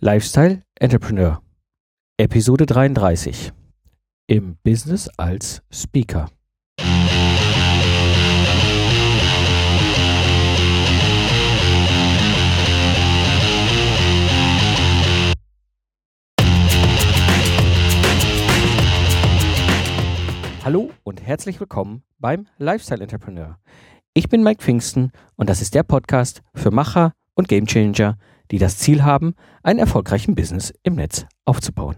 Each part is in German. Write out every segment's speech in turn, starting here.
Lifestyle Entrepreneur Episode 33 Im Business als Speaker. Hallo und herzlich willkommen beim Lifestyle Entrepreneur. Ich bin Mike Pfingsten und das ist der Podcast für Macher und Gamechanger, die das Ziel haben, einen erfolgreichen Business im Netz aufzubauen.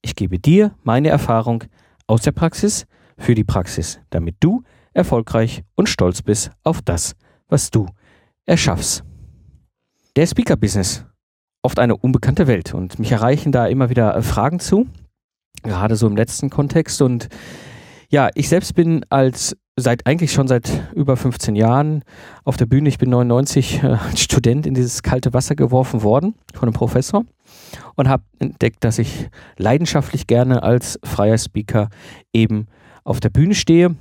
Ich gebe dir meine Erfahrung aus der Praxis für die Praxis, damit du erfolgreich und stolz bist auf das, was du erschaffst. Der Speaker-Business, oft eine unbekannte Welt und mich erreichen da immer wieder Fragen zu, gerade so im letzten Kontext und ja, ich selbst bin als seit eigentlich schon seit über 15 Jahren auf der Bühne. Ich bin 99 äh, als Student in dieses kalte Wasser geworfen worden von einem Professor und habe entdeckt, dass ich leidenschaftlich gerne als freier Speaker eben auf der Bühne stehe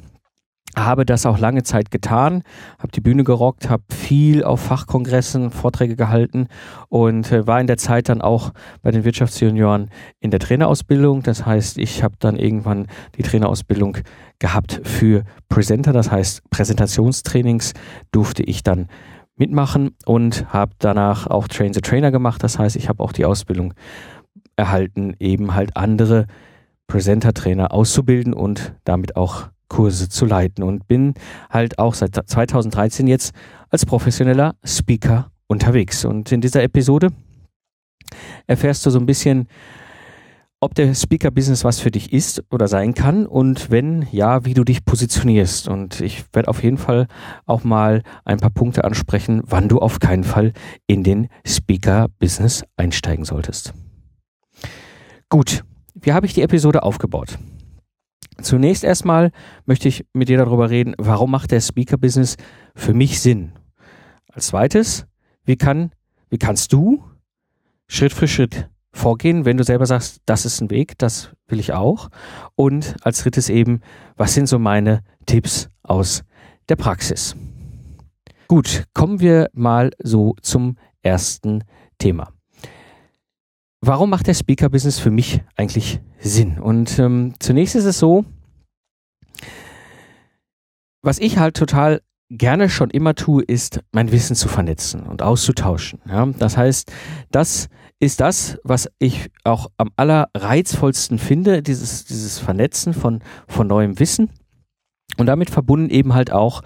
habe das auch lange Zeit getan, habe die Bühne gerockt, habe viel auf Fachkongressen Vorträge gehalten und äh, war in der Zeit dann auch bei den Wirtschaftsjunioren in der Trainerausbildung. Das heißt, ich habe dann irgendwann die Trainerausbildung gehabt für Presenter, das heißt Präsentationstrainings durfte ich dann mitmachen und habe danach auch Train the Trainer gemacht. Das heißt, ich habe auch die Ausbildung erhalten, eben halt andere Presenter-Trainer auszubilden und damit auch Kurse zu leiten und bin halt auch seit 2013 jetzt als professioneller Speaker unterwegs. Und in dieser Episode erfährst du so ein bisschen, ob der Speaker-Business was für dich ist oder sein kann und wenn ja, wie du dich positionierst. Und ich werde auf jeden Fall auch mal ein paar Punkte ansprechen, wann du auf keinen Fall in den Speaker-Business einsteigen solltest. Gut, wie habe ich die Episode aufgebaut? Zunächst erstmal möchte ich mit dir darüber reden, warum macht der Speaker-Business für mich Sinn? Als zweites, wie, kann, wie kannst du Schritt für Schritt vorgehen, wenn du selber sagst, das ist ein Weg, das will ich auch? Und als drittes eben, was sind so meine Tipps aus der Praxis? Gut, kommen wir mal so zum ersten Thema warum macht der Speaker-Business für mich eigentlich Sinn? Und ähm, zunächst ist es so, was ich halt total gerne schon immer tue, ist mein Wissen zu vernetzen und auszutauschen. Ja? Das heißt, das ist das, was ich auch am allerreizvollsten finde, dieses, dieses Vernetzen von, von neuem Wissen. Und damit verbunden eben halt auch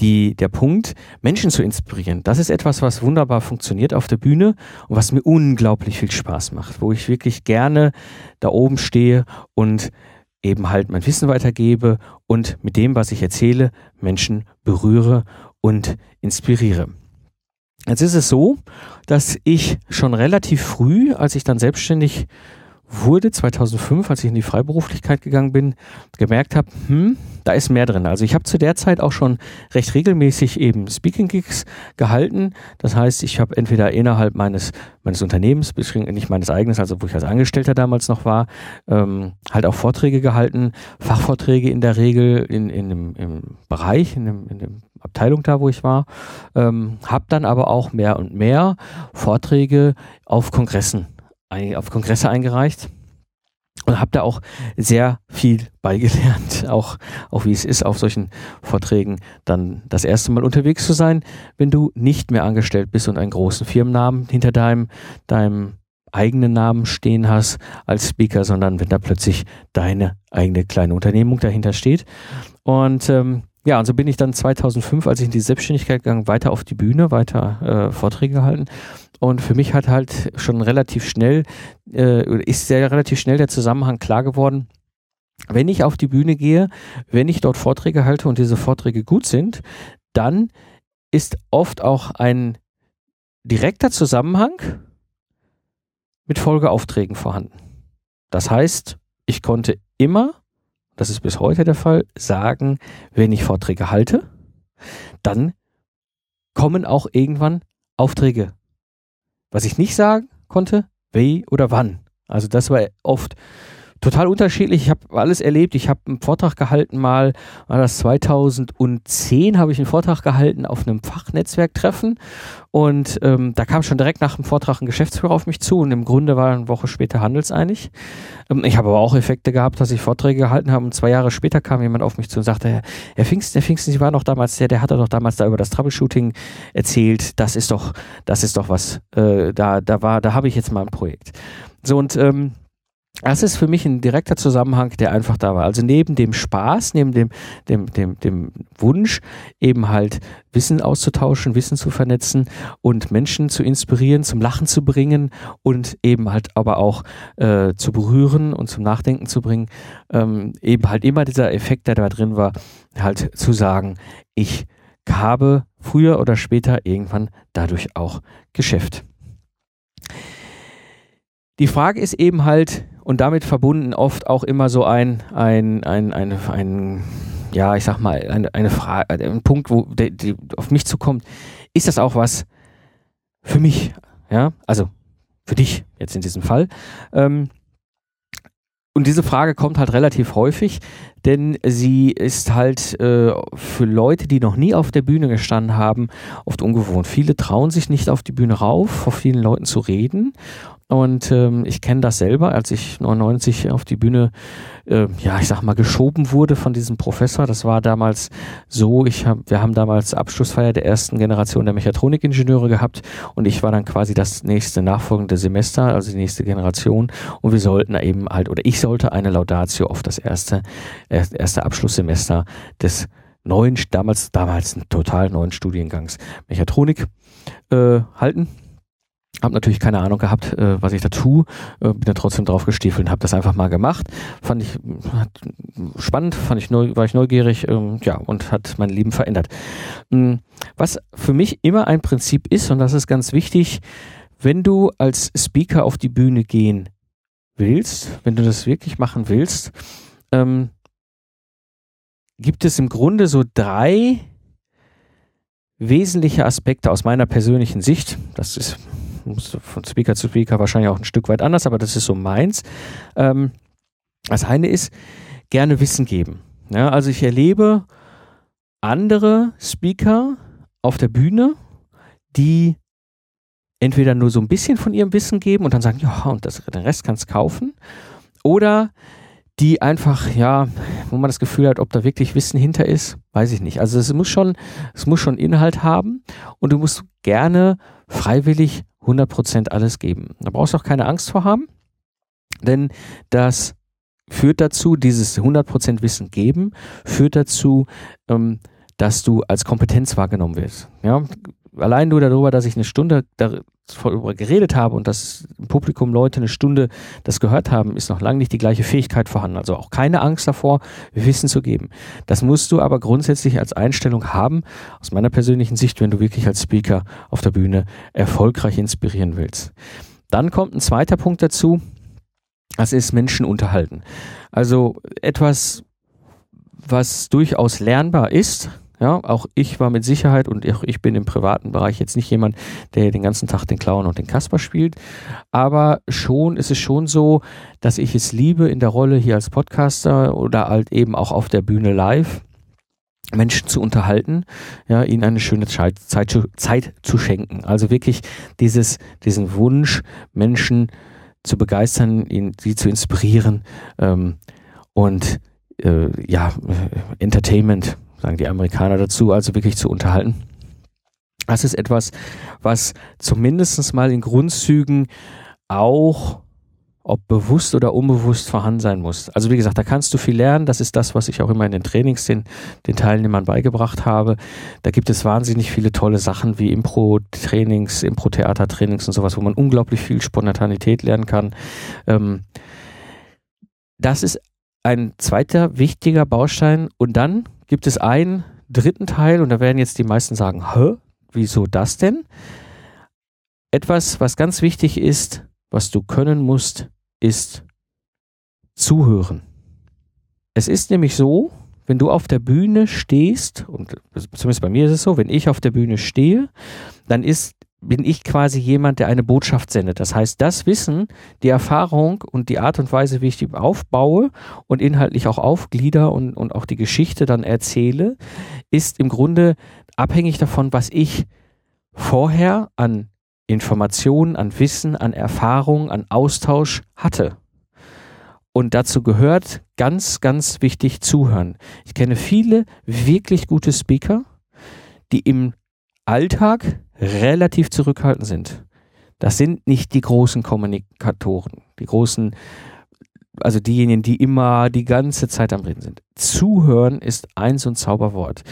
die, der Punkt, Menschen zu inspirieren. Das ist etwas, was wunderbar funktioniert auf der Bühne und was mir unglaublich viel Spaß macht, wo ich wirklich gerne da oben stehe und eben halt mein Wissen weitergebe und mit dem, was ich erzähle, Menschen berühre und inspiriere. Jetzt ist es so, dass ich schon relativ früh, als ich dann selbstständig wurde 2005, als ich in die Freiberuflichkeit gegangen bin, gemerkt habe, hm, da ist mehr drin. Also ich habe zu der Zeit auch schon recht regelmäßig eben Speaking Gigs gehalten. Das heißt, ich habe entweder innerhalb meines meines Unternehmens, nicht meines eigenen, also wo ich als Angestellter damals noch war, ähm, halt auch Vorträge gehalten, Fachvorträge in der Regel in, in dem, im Bereich, in dem, in dem Abteilung da, wo ich war, ähm, habe dann aber auch mehr und mehr Vorträge auf Kongressen auf Kongresse eingereicht und habe da auch sehr viel beigelernt, auch, auch wie es ist, auf solchen Vorträgen dann das erste Mal unterwegs zu sein, wenn du nicht mehr angestellt bist und einen großen Firmennamen hinter deinem, deinem eigenen Namen stehen hast als Speaker, sondern wenn da plötzlich deine eigene kleine Unternehmung dahinter steht. Und ähm, ja, und so bin ich dann 2005, als ich in die Selbstständigkeit gegangen, weiter auf die Bühne, weiter äh, Vorträge gehalten und für mich hat halt schon relativ schnell, äh, ist sehr relativ schnell der Zusammenhang klar geworden. Wenn ich auf die Bühne gehe, wenn ich dort Vorträge halte und diese Vorträge gut sind, dann ist oft auch ein direkter Zusammenhang mit Folgeaufträgen vorhanden. Das heißt, ich konnte immer, das ist bis heute der Fall, sagen, wenn ich Vorträge halte, dann kommen auch irgendwann Aufträge was ich nicht sagen konnte, wie oder wann. Also das war oft total unterschiedlich. Ich habe alles erlebt. Ich habe einen Vortrag gehalten mal, war das 2010, habe ich einen Vortrag gehalten auf einem Fachnetzwerktreffen und ähm, da kam schon direkt nach dem Vortrag ein Geschäftsführer auf mich zu und im Grunde war eine Woche später handelseinig. Ähm, ich habe aber auch Effekte gehabt, dass ich Vorträge gehalten habe und zwei Jahre später kam jemand auf mich zu und sagte, Herr, Pfingsten, Herr Pfingsten, Sie waren doch damals der, der hatte doch damals da über das Troubleshooting erzählt. Das ist doch, das ist doch was, äh, da, da war, da habe ich jetzt mal ein Projekt. So und ähm, das ist für mich ein direkter Zusammenhang, der einfach da war. Also neben dem Spaß, neben dem, dem, dem, dem Wunsch, eben halt Wissen auszutauschen, Wissen zu vernetzen und Menschen zu inspirieren, zum Lachen zu bringen und eben halt aber auch äh, zu berühren und zum Nachdenken zu bringen, ähm, eben halt immer dieser Effekt, der da drin war, halt zu sagen, ich habe früher oder später irgendwann dadurch auch Geschäft. Die Frage ist eben halt, und damit verbunden oft auch immer so ein, ein, ein, ein, ein ja, ich sag mal, eine, eine Frage, ein Punkt, wo der, die auf mich zukommt, ist das auch was für mich? Ja, also für dich jetzt in diesem Fall. Ähm, und diese Frage kommt halt relativ häufig, denn sie ist halt äh, für Leute, die noch nie auf der Bühne gestanden haben, oft ungewohnt. Viele trauen sich nicht auf die Bühne rauf, vor vielen Leuten zu reden und ähm, ich kenne das selber, als ich 99 auf die Bühne, äh, ja, ich sag mal, geschoben wurde von diesem Professor. Das war damals so, ich hab, wir haben damals Abschlussfeier der ersten Generation der Mechatronikingenieure gehabt und ich war dann quasi das nächste nachfolgende Semester, also die nächste Generation. Und wir sollten eben halt, oder ich sollte eine Laudatio auf das erste, erste Abschlusssemester des neuen, damals, damals total neuen Studiengangs Mechatronik äh, halten habe natürlich keine Ahnung gehabt, äh, was ich da tue, äh, bin da trotzdem drauf gestiefelt und habe das einfach mal gemacht. Fand ich hat, spannend, fand ich neu, war ich neugierig, ähm, ja, und hat mein Leben verändert. Ähm, was für mich immer ein Prinzip ist, und das ist ganz wichtig, wenn du als Speaker auf die Bühne gehen willst, wenn du das wirklich machen willst, ähm, gibt es im Grunde so drei wesentliche Aspekte aus meiner persönlichen Sicht. Das ist von Speaker zu Speaker wahrscheinlich auch ein Stück weit anders, aber das ist so meins. Ähm, das eine ist, gerne Wissen geben. Ja, also ich erlebe andere Speaker auf der Bühne, die entweder nur so ein bisschen von ihrem Wissen geben und dann sagen, ja, und das, den Rest kannst du kaufen. Oder die einfach, ja, wo man das Gefühl hat, ob da wirklich Wissen hinter ist, weiß ich nicht. Also es muss schon, es muss schon Inhalt haben und du musst gerne freiwillig 100% alles geben. Da brauchst du auch keine Angst vor haben, denn das führt dazu, dieses 100% Wissen geben, führt dazu, ähm, dass du als Kompetenz wahrgenommen wirst. Ja? Allein nur darüber, dass ich eine Stunde darüber geredet habe und dass im Publikum Leute eine Stunde das gehört haben, ist noch lange nicht die gleiche Fähigkeit vorhanden. Also auch keine Angst davor, Wissen zu geben. Das musst du aber grundsätzlich als Einstellung haben, aus meiner persönlichen Sicht, wenn du wirklich als Speaker auf der Bühne erfolgreich inspirieren willst. Dann kommt ein zweiter Punkt dazu, das ist Menschen unterhalten. Also etwas, was durchaus lernbar ist, ja, auch ich war mit Sicherheit und auch ich bin im privaten Bereich jetzt nicht jemand, der den ganzen Tag den Clown und den Kasper spielt. Aber schon ist es schon so, dass ich es liebe, in der Rolle hier als Podcaster oder halt eben auch auf der Bühne live Menschen zu unterhalten, ja, ihnen eine schöne Zeit, Zeit, Zeit zu schenken. Also wirklich dieses, diesen Wunsch, Menschen zu begeistern, ihn, sie zu inspirieren ähm, und äh, ja, Entertainment sagen die Amerikaner dazu, also wirklich zu unterhalten. Das ist etwas, was zumindest mal in Grundzügen auch ob bewusst oder unbewusst vorhanden sein muss. Also wie gesagt, da kannst du viel lernen. Das ist das, was ich auch immer in den Trainings den, den Teilnehmern beigebracht habe. Da gibt es wahnsinnig viele tolle Sachen wie Impro-Trainings, Impro-Theater-Trainings und sowas, wo man unglaublich viel Spontanität lernen kann. Ähm, das ist ein zweiter wichtiger Baustein. Und dann gibt es einen dritten Teil und da werden jetzt die meisten sagen, hä, wieso das denn? Etwas, was ganz wichtig ist, was du können musst, ist zuhören. Es ist nämlich so, wenn du auf der Bühne stehst, und zumindest bei mir ist es so, wenn ich auf der Bühne stehe, dann ist bin ich quasi jemand, der eine Botschaft sendet. Das heißt, das Wissen, die Erfahrung und die Art und Weise, wie ich die aufbaue und inhaltlich auch aufglieder und, und auch die Geschichte dann erzähle, ist im Grunde abhängig davon, was ich vorher an Informationen, an Wissen, an Erfahrung, an Austausch hatte. Und dazu gehört ganz, ganz wichtig zuhören. Ich kenne viele wirklich gute Speaker, die im Alltag relativ zurückhaltend sind. Das sind nicht die großen Kommunikatoren, die großen, also diejenigen, die immer die ganze Zeit am Reden sind. Zuhören ist eins und Zauberwort.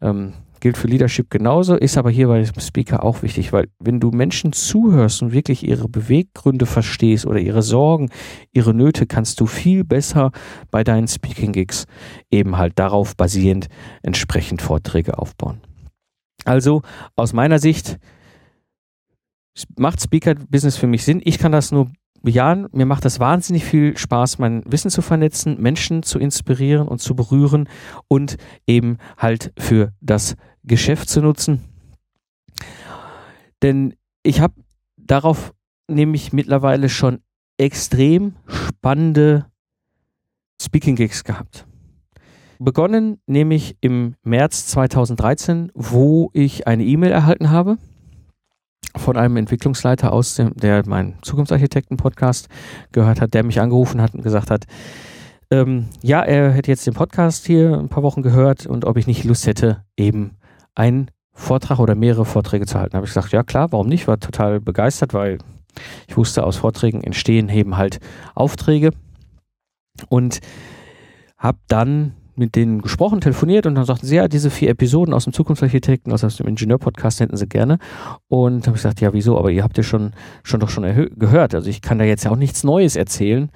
Ähm, gilt für Leadership genauso, ist aber hier bei dem Speaker auch wichtig, weil wenn du Menschen zuhörst und wirklich ihre Beweggründe verstehst oder ihre Sorgen, ihre Nöte, kannst du viel besser bei deinen Speaking-Gigs eben halt darauf basierend entsprechend Vorträge aufbauen. Also aus meiner Sicht macht Speaker-Business für mich Sinn. Ich kann das nur bejahen. Mir macht das wahnsinnig viel Spaß, mein Wissen zu vernetzen, Menschen zu inspirieren und zu berühren und eben halt für das Geschäft zu nutzen. Denn ich habe darauf nämlich mittlerweile schon extrem spannende Speaking Gigs gehabt. Begonnen nämlich im März 2013, wo ich eine E-Mail erhalten habe von einem Entwicklungsleiter aus dem, der meinen Zukunftsarchitekten-Podcast gehört hat, der mich angerufen hat und gesagt hat, ähm, ja, er hätte jetzt den Podcast hier ein paar Wochen gehört und ob ich nicht Lust hätte, eben einen Vortrag oder mehrere Vorträge zu halten. Da habe ich gesagt, ja klar, warum nicht? War total begeistert, weil ich wusste, aus Vorträgen entstehen eben halt Aufträge und habe dann mit denen gesprochen, telefoniert und dann sagten sie, ja, diese vier Episoden aus dem Zukunftsarchitekten, also aus dem Ingenieur-Podcast hätten sie gerne. Und habe ich gesagt, ja, wieso? Aber ihr habt ja schon, schon doch schon gehört. Also ich kann da jetzt ja auch nichts Neues erzählen.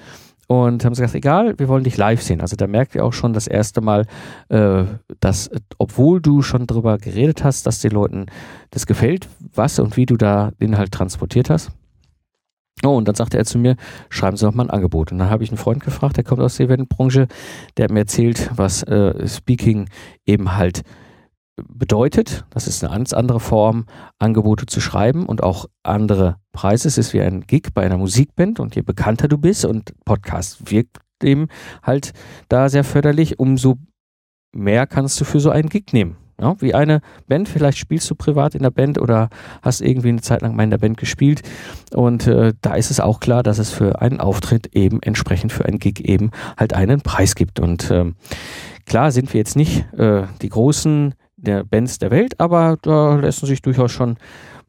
Und haben sie gesagt, egal, wir wollen dich live sehen. Also da merkt ihr auch schon das erste Mal, äh, dass, obwohl du schon drüber geredet hast, dass den Leuten das gefällt, was und wie du da den halt transportiert hast. Oh, und dann sagte er zu mir, schreiben Sie doch mal ein Angebot. Und dann habe ich einen Freund gefragt, der kommt aus der Eventbranche, der hat mir erzählt, was äh, Speaking eben halt bedeutet. Das ist eine ganz andere Form, Angebote zu schreiben und auch andere Preise. Es ist wie ein Gig bei einer Musikband und je bekannter du bist und Podcast wirkt dem halt da sehr förderlich, umso mehr kannst du für so einen Gig nehmen. Ja, wie eine Band, vielleicht spielst du privat in der Band oder hast irgendwie eine Zeit lang mal in der Band gespielt. Und äh, da ist es auch klar, dass es für einen Auftritt eben entsprechend für einen Gig eben halt einen Preis gibt. Und ähm, klar sind wir jetzt nicht äh, die großen der Bands der Welt, aber da lassen sich durchaus schon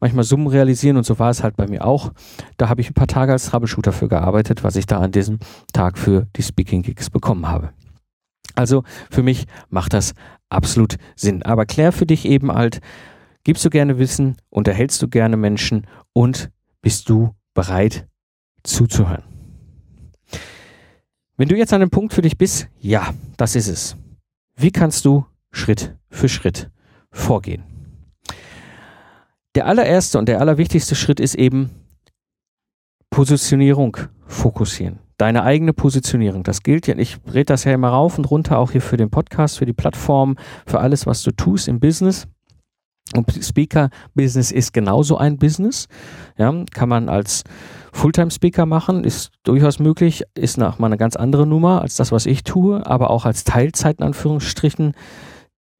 manchmal Summen realisieren und so war es halt bei mir auch. Da habe ich ein paar Tage als Troubleshooter für gearbeitet, was ich da an diesem Tag für die Speaking Gigs bekommen habe. Also für mich macht das absolut Sinn. Aber klär für dich eben halt, gibst du gerne Wissen, unterhältst du gerne Menschen und bist du bereit zuzuhören. Wenn du jetzt an einem Punkt für dich bist, ja, das ist es. Wie kannst du Schritt für Schritt vorgehen? Der allererste und der allerwichtigste Schritt ist eben Positionierung fokussieren deine eigene Positionierung. Das gilt ja, ich rede das ja immer rauf und runter, auch hier für den Podcast, für die Plattform, für alles, was du tust im Business. Und Speaker-Business ist genauso ein Business. Ja, kann man als Fulltime-Speaker machen, ist durchaus möglich, ist nach mal eine ganz andere Nummer als das, was ich tue, aber auch als Teilzeit in Anführungsstrichen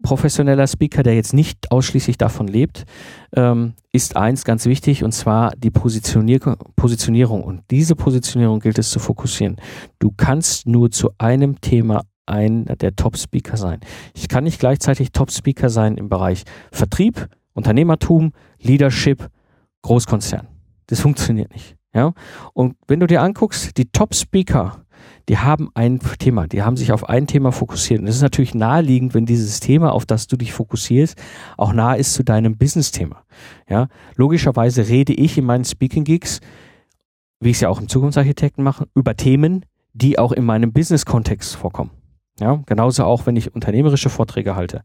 professioneller Speaker, der jetzt nicht ausschließlich davon lebt, ähm, ist eins ganz wichtig und zwar die Positionier Positionierung. Und diese Positionierung gilt es zu fokussieren. Du kannst nur zu einem Thema einer der Top-Speaker sein. Ich kann nicht gleichzeitig Top-Speaker sein im Bereich Vertrieb, Unternehmertum, Leadership, Großkonzern. Das funktioniert nicht. Ja? Und wenn du dir anguckst, die Top-Speaker die haben ein Thema, die haben sich auf ein Thema fokussiert. Und es ist natürlich naheliegend, wenn dieses Thema, auf das du dich fokussierst, auch nah ist zu deinem Business-Thema. Ja, logischerweise rede ich in meinen Speaking-Gigs, wie ich es ja auch im Zukunftsarchitekten mache, über Themen, die auch in meinem Business-Kontext vorkommen. Ja, genauso auch, wenn ich unternehmerische Vorträge halte,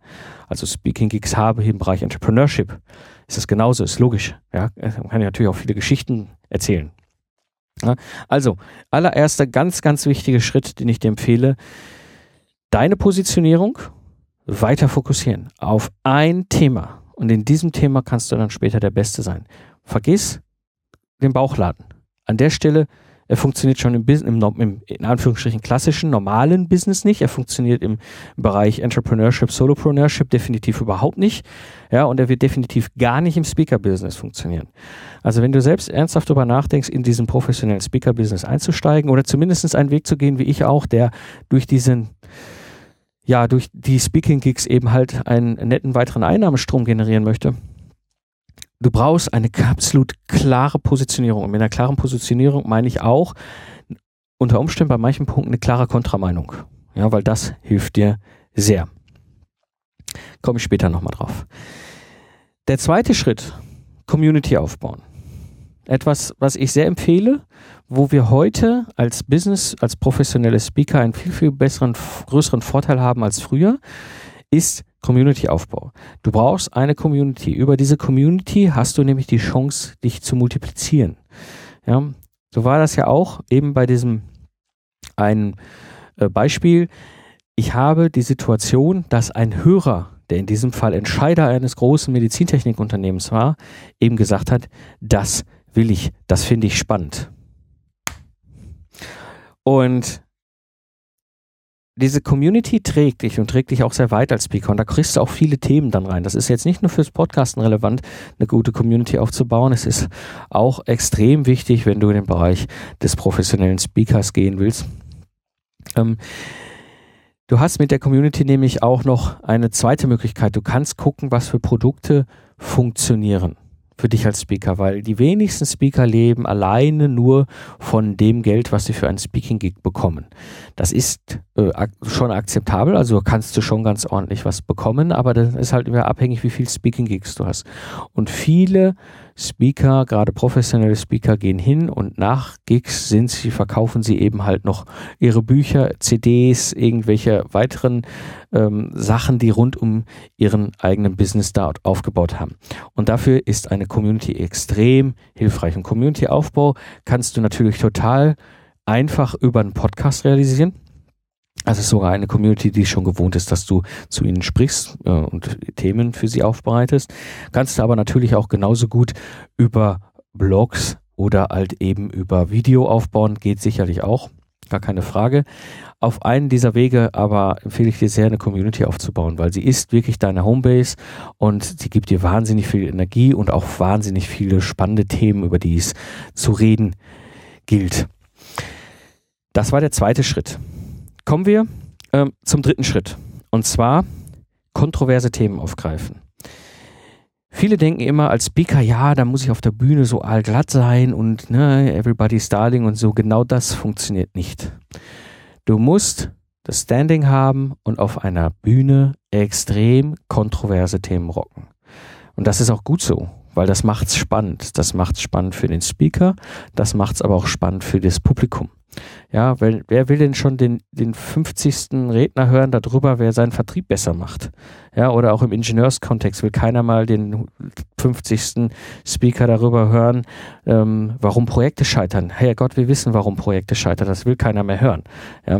also Speaking Gigs habe im Bereich Entrepreneurship, ist das genauso, ist logisch. Ja, man kann ja natürlich auch viele Geschichten erzählen. Also, allererster ganz, ganz wichtiger Schritt, den ich dir empfehle, deine Positionierung weiter fokussieren auf ein Thema. Und in diesem Thema kannst du dann später der Beste sein. vergiss den Bauchladen. An der Stelle er funktioniert schon im, im, im, in Anführungsstrichen klassischen, normalen Business nicht. Er funktioniert im Bereich Entrepreneurship, Solopreneurship definitiv überhaupt nicht. Ja, und er wird definitiv gar nicht im Speaker-Business funktionieren. Also wenn du selbst ernsthaft darüber nachdenkst, in diesen professionellen Speaker-Business einzusteigen oder zumindest einen Weg zu gehen, wie ich auch, der durch diesen ja, durch die Speaking-Gigs eben halt einen netten weiteren Einnahmestrom generieren möchte, du brauchst eine absolut klare Positionierung. Und mit einer klaren Positionierung meine ich auch unter Umständen bei manchen Punkten eine klare Kontrameinung. Ja, weil das hilft dir sehr. Komme ich später nochmal drauf. Der zweite Schritt, Community aufbauen. Etwas, was ich sehr empfehle, wo wir heute als Business, als professionelle Speaker einen viel, viel besseren, größeren Vorteil haben als früher, ist Community-Aufbau. Du brauchst eine Community. Über diese Community hast du nämlich die Chance, dich zu multiplizieren. Ja, so war das ja auch eben bei diesem ein äh, Beispiel. Ich habe die Situation, dass ein Hörer, der in diesem Fall Entscheider eines großen Medizintechnikunternehmens war, eben gesagt hat, das will ich, das finde ich spannend. Und diese Community trägt dich und trägt dich auch sehr weit als Speaker und da kriegst du auch viele Themen dann rein. Das ist jetzt nicht nur fürs Podcasten relevant, eine gute Community aufzubauen. Es ist auch extrem wichtig, wenn du in den Bereich des professionellen Speakers gehen willst. Ähm, du hast mit der Community nämlich auch noch eine zweite Möglichkeit. Du kannst gucken, was für Produkte funktionieren für dich als Speaker, weil die wenigsten Speaker leben alleine nur von dem Geld, was sie für einen Speaking-Gig bekommen. Das ist äh, schon akzeptabel, also kannst du schon ganz ordentlich was bekommen, aber das ist halt immer abhängig, wie viel Speaking-Gigs du hast. Und viele Speaker, gerade professionelle Speaker, gehen hin und nach Gigs sind sie, verkaufen sie eben halt noch ihre Bücher, CDs, irgendwelche weiteren ähm, Sachen, die rund um ihren eigenen Business dort aufgebaut haben. Und dafür ist eine Community extrem hilfreich. Und Community-Aufbau kannst du natürlich total einfach über einen Podcast realisieren. Also ist sogar eine Community, die schon gewohnt ist, dass du zu ihnen sprichst äh, und Themen für sie aufbereitest. Kannst du aber natürlich auch genauso gut über Blogs oder halt eben über Video aufbauen, geht sicherlich auch, gar keine Frage. Auf einen dieser Wege aber empfehle ich dir sehr, eine Community aufzubauen, weil sie ist wirklich deine Homebase und sie gibt dir wahnsinnig viel Energie und auch wahnsinnig viele spannende Themen, über die es zu reden gilt. Das war der zweite Schritt. Kommen wir ähm, zum dritten Schritt. Und zwar kontroverse Themen aufgreifen. Viele denken immer als Speaker, ja, da muss ich auf der Bühne so allglatt sein und ne, everybody's darling und so. Genau das funktioniert nicht. Du musst das Standing haben und auf einer Bühne extrem kontroverse Themen rocken. Und das ist auch gut so, weil das macht's spannend. Das macht's spannend für den Speaker, das macht's aber auch spannend für das Publikum. Ja, weil, wer will denn schon den, den 50. Redner hören darüber, wer seinen Vertrieb besser macht? Ja, oder auch im Ingenieurskontext will keiner mal den 50. Speaker darüber hören, ähm, warum Projekte scheitern. Hey Gott, wir wissen, warum Projekte scheitern. Das will keiner mehr hören. Ja.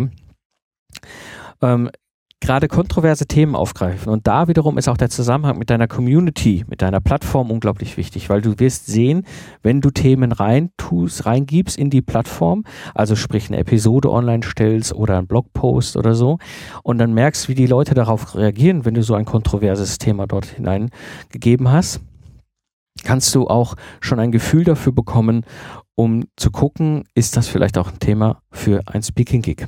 Ähm, gerade kontroverse Themen aufgreifen. Und da wiederum ist auch der Zusammenhang mit deiner Community, mit deiner Plattform unglaublich wichtig, weil du wirst sehen, wenn du Themen rein tust, reingibst in die Plattform, also sprich eine Episode online stellst oder einen Blogpost oder so, und dann merkst, wie die Leute darauf reagieren, wenn du so ein kontroverses Thema dort hineingegeben hast, kannst du auch schon ein Gefühl dafür bekommen, um zu gucken, ist das vielleicht auch ein Thema für ein Speaking Gig.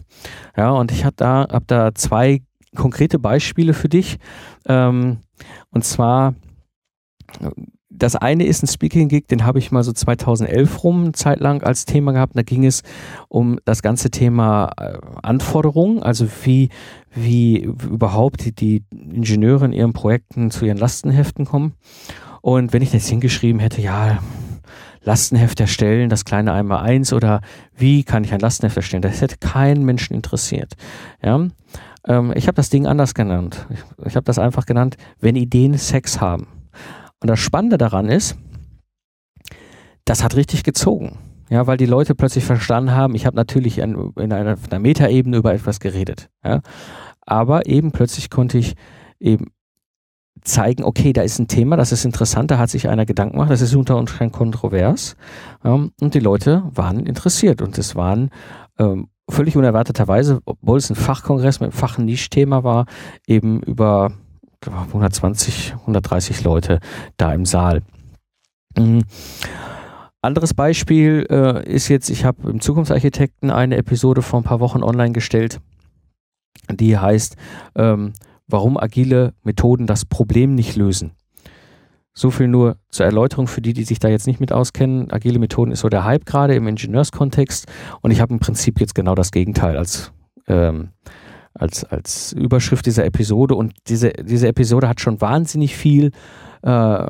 Ja, und ich habe da, hab da zwei konkrete Beispiele für dich. Ähm, und zwar, das eine ist ein Speaking-Gig, den habe ich mal so 2011 rum, eine Zeit lang als Thema gehabt. Da ging es um das ganze Thema äh, Anforderungen, also wie, wie überhaupt die, Ingenieure in ihren Projekten zu ihren Lastenheften kommen. Und wenn ich das hingeschrieben hätte, ja, Lastenheft erstellen, das kleine einmal eins oder wie kann ich ein Lastenheft erstellen, das hätte keinen Menschen interessiert. Ja, ähm, ich habe das Ding anders genannt. Ich, ich habe das einfach genannt, wenn Ideen Sex haben. Und das Spannende daran ist, das hat richtig gezogen. Ja, weil die Leute plötzlich verstanden haben, ich habe natürlich in, in einer, einer Metaebene über etwas geredet. Ja, aber eben plötzlich konnte ich eben zeigen, okay, da ist ein Thema, das ist interessant, da hat sich einer Gedanken gemacht, das ist unter uns kein kontrovers. Ähm, und die Leute waren interessiert und es waren ähm, völlig unerwarteterweise, obwohl es ein Fachkongress mit einem Fachnischthema war, eben über 120, 130 Leute da im Saal. Mhm. Anderes Beispiel äh, ist jetzt, ich habe im Zukunftsarchitekten eine Episode vor ein paar Wochen online gestellt, die heißt, ähm, warum agile Methoden das Problem nicht lösen. So viel nur zur Erläuterung für die, die sich da jetzt nicht mit auskennen. Agile Methoden ist so der Hype gerade im Ingenieurskontext und ich habe im Prinzip jetzt genau das Gegenteil als, ähm, als, als Überschrift dieser Episode und diese, diese Episode hat schon wahnsinnig viel äh,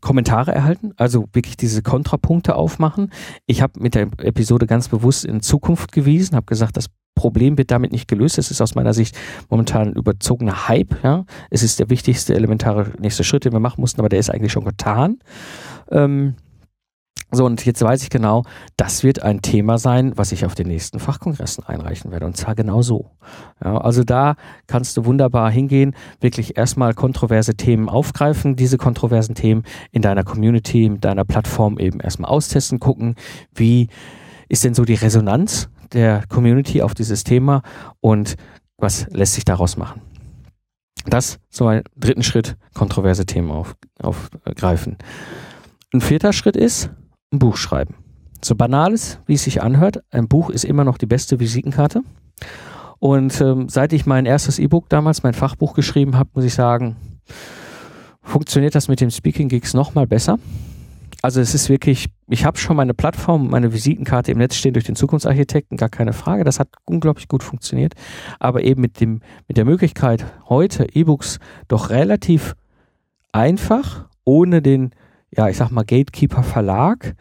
Kommentare erhalten, also wirklich diese Kontrapunkte aufmachen. Ich habe mit der Episode ganz bewusst in Zukunft gewiesen, habe gesagt, das Problem wird damit nicht gelöst. Es ist aus meiner Sicht momentan ein überzogener Hype. Ja? Es ist der wichtigste elementare nächste Schritt, den wir machen mussten, aber der ist eigentlich schon getan. Ähm, so, und jetzt weiß ich genau, das wird ein Thema sein, was ich auf den nächsten Fachkongressen einreichen werde. Und zwar genau so. Ja, also da kannst du wunderbar hingehen, wirklich erstmal kontroverse Themen aufgreifen, diese kontroversen Themen in deiner Community, in deiner Plattform eben erstmal austesten, gucken, wie ist denn so die Resonanz der Community auf dieses Thema und was lässt sich daraus machen. Das ein dritten Schritt, kontroverse Themen auf, aufgreifen. Ein vierter Schritt ist, ein Buch schreiben. So banal ist, wie es sich anhört, ein Buch ist immer noch die beste Visitenkarte. Und ähm, seit ich mein erstes E-Book damals, mein Fachbuch geschrieben habe, muss ich sagen, funktioniert das mit dem Speaking Gigs noch mal besser. Also es ist wirklich, ich habe schon meine Plattform, meine Visitenkarte im Netz stehen durch den Zukunftsarchitekten, gar keine Frage. Das hat unglaublich gut funktioniert. Aber eben mit dem, mit der Möglichkeit, heute E-Books doch relativ einfach, ohne den ja, ich sag mal, Gatekeeper Verlag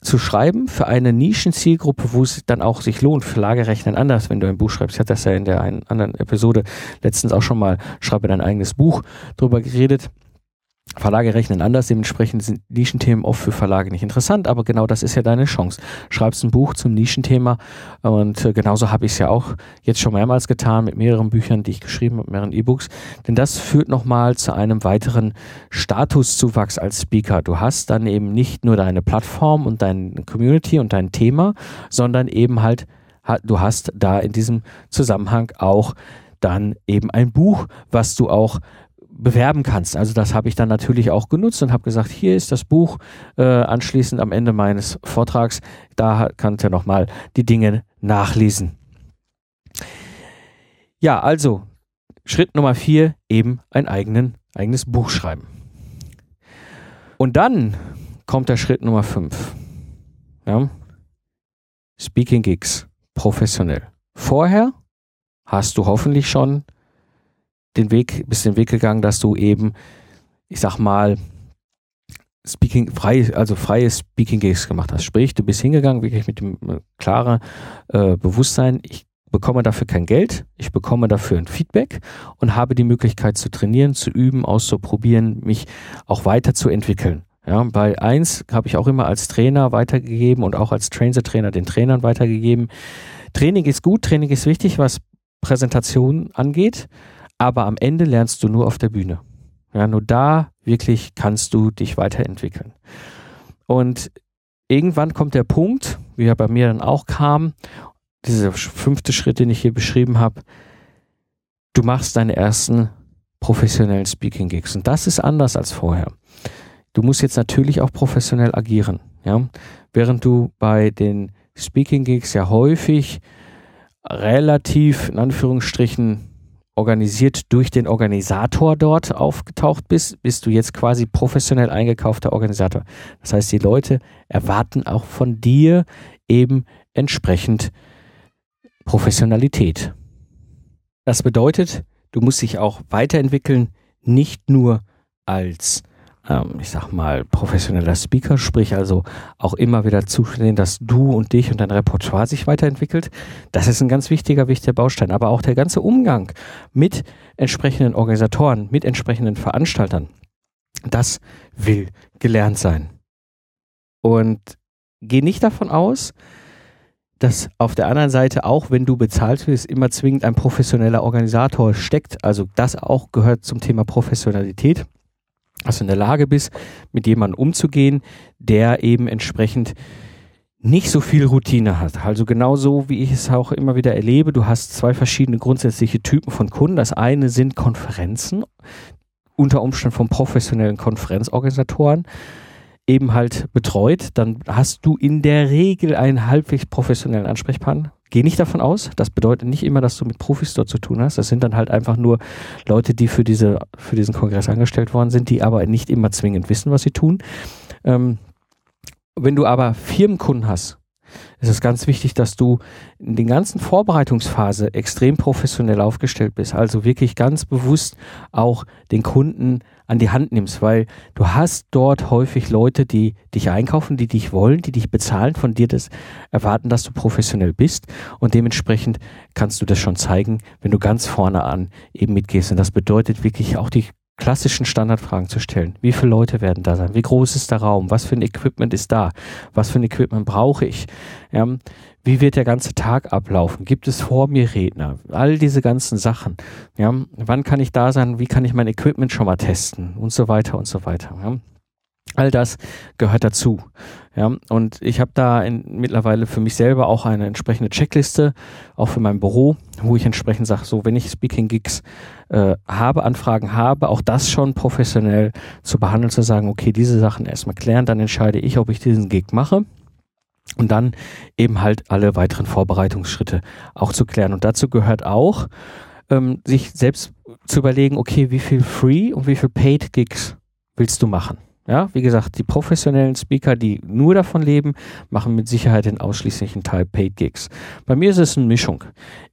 zu schreiben für eine Nischenzielgruppe, wo es dann auch sich lohnt. Verlage rechnen anders, wenn du ein Buch schreibst. Ich hatte das ja in der einen anderen Episode letztens auch schon mal, schreibe dein eigenes Buch drüber geredet. Verlage rechnen anders, dementsprechend sind Nischenthemen oft für Verlage nicht interessant, aber genau das ist ja deine Chance. Schreibst ein Buch zum Nischenthema und äh, genauso habe ich es ja auch jetzt schon mehrmals getan mit mehreren Büchern, die ich geschrieben habe, mehreren E-Books, denn das führt nochmal zu einem weiteren Statuszuwachs als Speaker. Du hast dann eben nicht nur deine Plattform und deine Community und dein Thema, sondern eben halt, du hast da in diesem Zusammenhang auch dann eben ein Buch, was du auch bewerben kannst. Also das habe ich dann natürlich auch genutzt und habe gesagt, hier ist das Buch. Äh, anschließend am Ende meines Vortrags, da kannst du nochmal die Dinge nachlesen. Ja, also Schritt Nummer vier, eben ein eigenen, eigenes Buch schreiben. Und dann kommt der Schritt Nummer fünf. Ja? Speaking Gigs, professionell. Vorher hast du hoffentlich schon den Weg, bist den Weg gegangen, dass du eben, ich sag mal, Speaking, frei, also freie Speaking Gigs gemacht hast. Sprich, du bist hingegangen, wirklich mit dem äh, klaren äh, Bewusstsein, ich bekomme dafür kein Geld, ich bekomme dafür ein Feedback und habe die Möglichkeit zu trainieren, zu üben, auszuprobieren, mich auch weiterzuentwickeln. Ja, bei eins habe ich auch immer als Trainer weitergegeben und auch als Trainer den Trainern weitergegeben. Training ist gut, Training ist wichtig, was Präsentation angeht aber am Ende lernst du nur auf der Bühne. Ja, nur da wirklich kannst du dich weiterentwickeln. Und irgendwann kommt der Punkt, wie er bei mir dann auch kam, dieser fünfte Schritt, den ich hier beschrieben habe, du machst deine ersten professionellen Speaking Gigs. Und das ist anders als vorher. Du musst jetzt natürlich auch professionell agieren. Ja? Während du bei den Speaking Gigs ja häufig relativ, in Anführungsstrichen, organisiert durch den Organisator dort aufgetaucht bist, bist du jetzt quasi professionell eingekaufter Organisator. Das heißt, die Leute erwarten auch von dir eben entsprechend Professionalität. Das bedeutet, du musst dich auch weiterentwickeln, nicht nur als ähm, ich sag mal, professioneller Speaker, sprich also auch immer wieder zustehen, dass du und dich und dein Repertoire sich weiterentwickelt. Das ist ein ganz wichtiger, wichtiger Baustein. Aber auch der ganze Umgang mit entsprechenden Organisatoren, mit entsprechenden Veranstaltern, das will gelernt sein. Und geh nicht davon aus, dass auf der anderen Seite auch, wenn du bezahlt wirst, immer zwingend ein professioneller Organisator steckt. Also das auch gehört zum Thema Professionalität, dass du in der Lage bist, mit jemandem umzugehen, der eben entsprechend nicht so viel Routine hat. Also genauso wie ich es auch immer wieder erlebe, du hast zwei verschiedene grundsätzliche Typen von Kunden. Das eine sind Konferenzen, unter Umständen von professionellen Konferenzorganisatoren eben halt betreut, dann hast du in der Regel einen halbwegs professionellen Ansprechpartner. Geh nicht davon aus. Das bedeutet nicht immer, dass du mit Profis dort zu tun hast. Das sind dann halt einfach nur Leute, die für diese, für diesen Kongress angestellt worden sind, die aber nicht immer zwingend wissen, was sie tun. Ähm, wenn du aber Firmenkunden hast, ist es ganz wichtig, dass du in den ganzen Vorbereitungsphase extrem professionell aufgestellt bist. Also wirklich ganz bewusst auch den Kunden an die Hand nimmst, weil du hast dort häufig Leute, die dich einkaufen, die dich wollen, die dich bezahlen, von dir das erwarten, dass du professionell bist und dementsprechend kannst du das schon zeigen, wenn du ganz vorne an eben mitgehst. Und das bedeutet wirklich auch die klassischen Standardfragen zu stellen. Wie viele Leute werden da sein? Wie groß ist der Raum? Was für ein Equipment ist da? Was für ein Equipment brauche ich? Ja, wie wird der ganze Tag ablaufen? Gibt es vor mir Redner? All diese ganzen Sachen. Ja, wann kann ich da sein? Wie kann ich mein Equipment schon mal testen? Und so weiter und so weiter. Ja. All das gehört dazu. Ja, und ich habe da in, mittlerweile für mich selber auch eine entsprechende Checkliste, auch für mein Büro, wo ich entsprechend sage, so wenn ich Speaking Gigs äh, habe, Anfragen habe, auch das schon professionell zu behandeln, zu sagen, okay, diese Sachen erstmal klären, dann entscheide ich, ob ich diesen Gig mache. Und dann eben halt alle weiteren Vorbereitungsschritte auch zu klären. Und dazu gehört auch, ähm, sich selbst zu überlegen, okay, wie viel Free und wie viel Paid Gigs willst du machen? Ja, wie gesagt, die professionellen Speaker, die nur davon leben, machen mit Sicherheit den ausschließlichen Teil Paid Gigs. Bei mir ist es eine Mischung.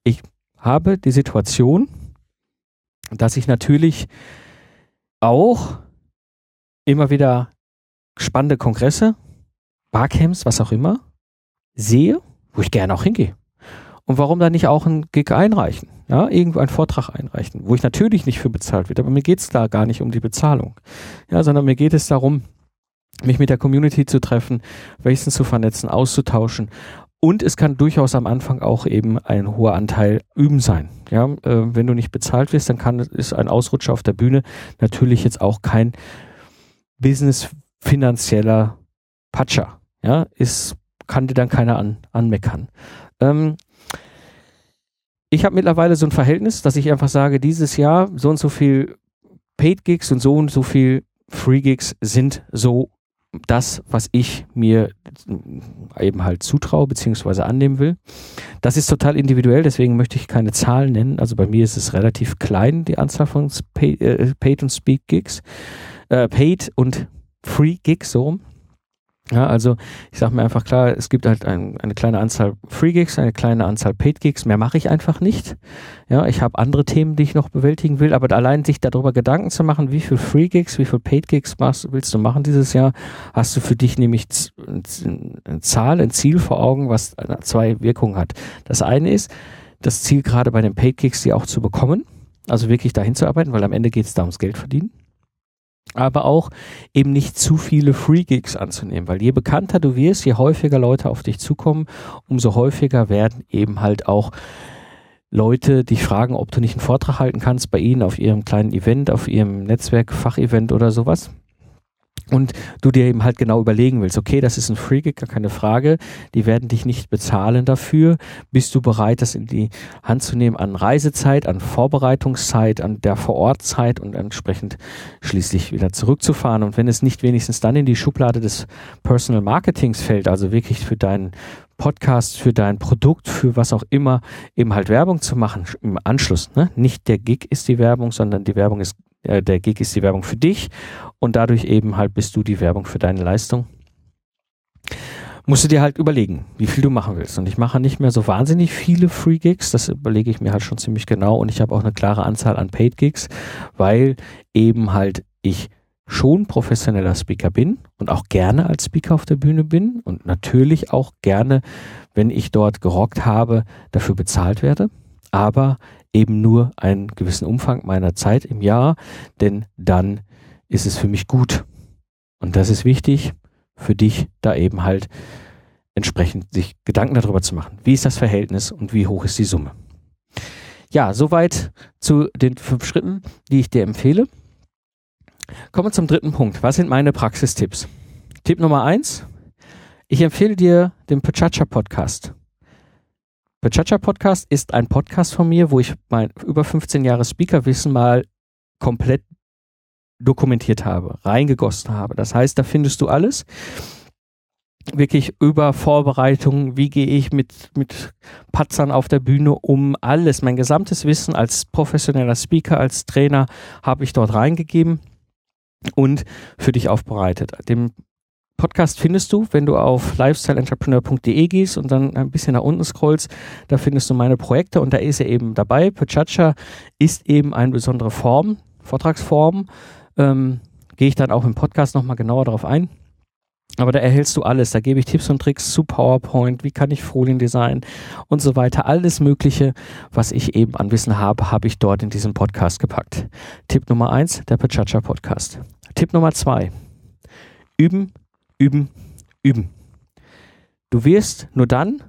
Ich habe die Situation, dass ich natürlich auch immer wieder spannende Kongresse, Barcamps, was auch immer, sehe, wo ich gerne auch hingehe. Und warum dann nicht auch einen Gig einreichen? Ja, irgendwo einen Vortrag einreichen, wo ich natürlich nicht für bezahlt wird. Aber mir geht es da gar nicht um die Bezahlung. Ja, sondern mir geht es darum, mich mit der Community zu treffen, Wissen zu vernetzen, auszutauschen. Und es kann durchaus am Anfang auch eben ein hoher Anteil Üben sein. Ja, äh, wenn du nicht bezahlt wirst, dann kann ist ein Ausrutscher auf der Bühne natürlich jetzt auch kein Business finanzieller Patscher. Ja, ist kann dir dann keiner an, anmeckern. Ähm, ich habe mittlerweile so ein Verhältnis, dass ich einfach sage, dieses Jahr so und so viel Paid Gigs und so und so viel Free Gigs sind so das, was ich mir eben halt zutraue beziehungsweise annehmen will. Das ist total individuell, deswegen möchte ich keine Zahlen nennen. Also bei mir ist es relativ klein, die Anzahl von Paid, äh, Paid und Speak Gigs. Äh, Paid und Free Gigs, so rum. Ja, also ich sage mir einfach klar, es gibt halt ein, eine kleine Anzahl Free Gigs, eine kleine Anzahl Paid Gigs, mehr mache ich einfach nicht. Ja, ich habe andere Themen, die ich noch bewältigen will, aber allein sich darüber Gedanken zu machen, wie viel Free Gigs, wie viel Paid Gigs machst, willst du machen dieses Jahr, hast du für dich nämlich eine Zahl, ein Ziel vor Augen, was zwei Wirkungen hat. Das eine ist, das Ziel gerade bei den Paid Gigs, die auch zu bekommen, also wirklich dahin zu arbeiten, weil am Ende geht es da ums Geld verdienen aber auch eben nicht zu viele Free Gigs anzunehmen, weil je bekannter du wirst, je häufiger Leute auf dich zukommen, umso häufiger werden eben halt auch Leute dich fragen, ob du nicht einen Vortrag halten kannst bei ihnen auf ihrem kleinen Event, auf ihrem Netzwerk, Fachevent oder sowas und du dir eben halt genau überlegen willst, okay, das ist ein Free Gig, gar keine Frage, die werden dich nicht bezahlen dafür. Bist du bereit, das in die Hand zu nehmen an Reisezeit, an Vorbereitungszeit, an der Vorortzeit und entsprechend schließlich wieder zurückzufahren? Und wenn es nicht wenigstens dann in die Schublade des Personal Marketings fällt, also wirklich für deinen Podcast, für dein Produkt, für was auch immer, eben halt Werbung zu machen im Anschluss. Ne? Nicht der Gig ist die Werbung, sondern die Werbung ist äh, der Gig ist die Werbung für dich und dadurch eben halt bist du die Werbung für deine Leistung. Musst du dir halt überlegen, wie viel du machen willst. Und ich mache nicht mehr so wahnsinnig viele Free Gigs, das überlege ich mir halt schon ziemlich genau und ich habe auch eine klare Anzahl an Paid Gigs, weil eben halt ich schon professioneller Speaker bin und auch gerne als Speaker auf der Bühne bin und natürlich auch gerne, wenn ich dort gerockt habe, dafür bezahlt werde. Aber eben nur einen gewissen Umfang meiner Zeit im Jahr, denn dann ist es für mich gut. Und das ist wichtig für dich, da eben halt entsprechend sich Gedanken darüber zu machen. Wie ist das Verhältnis und wie hoch ist die Summe? Ja, soweit zu den fünf Schritten, die ich dir empfehle. Kommen wir zum dritten Punkt. Was sind meine Praxistipps? Tipp Nummer eins. Ich empfehle dir den Pachacha Podcast. Pachacha Podcast ist ein Podcast von mir, wo ich mein über 15 Jahre Speakerwissen mal komplett dokumentiert habe, reingegossen habe. Das heißt, da findest du alles wirklich über Vorbereitungen, wie gehe ich mit, mit Patzern auf der Bühne um, alles, mein gesamtes Wissen als professioneller Speaker, als Trainer habe ich dort reingegeben und für dich aufbereitet. Den Podcast findest du, wenn du auf lifestyleentrepreneur.de gehst und dann ein bisschen nach unten scrollst, da findest du meine Projekte und da ist er eben dabei. Pachacha ist eben eine besondere Form, Vortragsform. Ähm, gehe ich dann auch im Podcast nochmal genauer darauf ein. Aber da erhältst du alles. Da gebe ich Tipps und Tricks zu PowerPoint, wie kann ich Folien designen und so weiter. Alles Mögliche, was ich eben an Wissen habe, habe ich dort in diesem Podcast gepackt. Tipp Nummer eins, der Pachacha Podcast. Tipp Nummer zwei, üben, üben, üben. Du wirst nur dann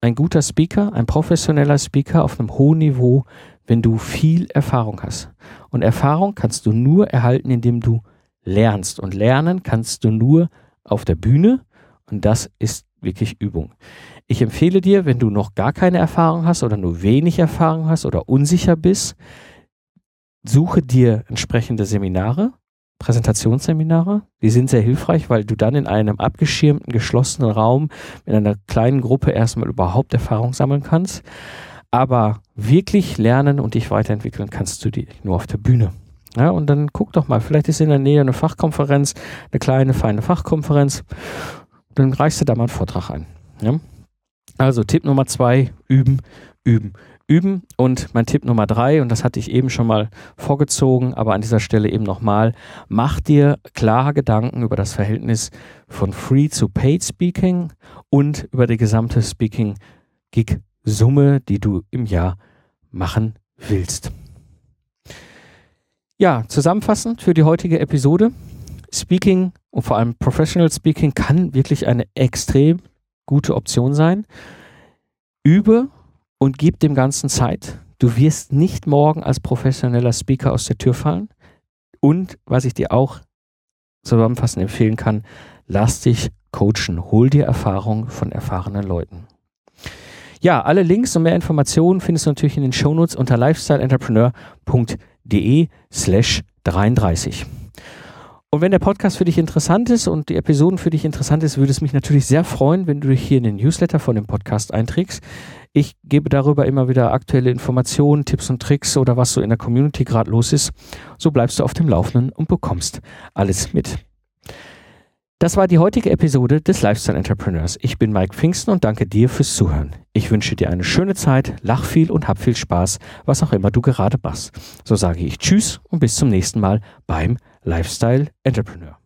ein guter Speaker, ein professioneller Speaker auf einem hohen Niveau, wenn du viel Erfahrung hast. Und Erfahrung kannst du nur erhalten, indem du lernst. Und lernen kannst du nur auf der Bühne und das ist wirklich Übung. Ich empfehle dir, wenn du noch gar keine Erfahrung hast oder nur wenig Erfahrung hast oder unsicher bist, suche dir entsprechende Seminare, Präsentationsseminare. Die sind sehr hilfreich, weil du dann in einem abgeschirmten, geschlossenen Raum mit einer kleinen Gruppe erstmal überhaupt Erfahrung sammeln kannst. Aber wirklich lernen und dich weiterentwickeln kannst du die nur auf der Bühne. Ja, und dann guck doch mal, vielleicht ist in der Nähe eine Fachkonferenz, eine kleine, feine Fachkonferenz. Dann reichst du da mal einen Vortrag ein. Ja? Also Tipp Nummer zwei, üben, üben, üben. Und mein Tipp Nummer drei, und das hatte ich eben schon mal vorgezogen, aber an dieser Stelle eben nochmal, mach dir klare Gedanken über das Verhältnis von Free zu Paid Speaking und über die gesamte Speaking-Gig-Summe, die du im Jahr machen willst. Ja, zusammenfassend für die heutige Episode. Speaking und vor allem Professional Speaking kann wirklich eine extrem gute Option sein. Übe und gib dem Ganzen Zeit. Du wirst nicht morgen als professioneller Speaker aus der Tür fallen. Und was ich dir auch zusammenfassend empfehlen kann, lass dich coachen. Hol dir Erfahrung von erfahrenen Leuten. Ja, alle Links und mehr Informationen findest du natürlich in den Shownotes unter lifestyleentrepreneur.de de slash 33. Und wenn der Podcast für dich interessant ist und die Episoden für dich interessant ist, würde es mich natürlich sehr freuen, wenn du dich hier in den Newsletter von dem Podcast einträgst. Ich gebe darüber immer wieder aktuelle Informationen, Tipps und Tricks oder was so in der Community gerade los ist. So bleibst du auf dem Laufenden und bekommst alles mit. Das war die heutige Episode des Lifestyle Entrepreneurs. Ich bin Mike Pfingsten und danke dir fürs Zuhören. Ich wünsche dir eine schöne Zeit, lach viel und hab viel Spaß, was auch immer du gerade machst. So sage ich Tschüss und bis zum nächsten Mal beim Lifestyle Entrepreneur.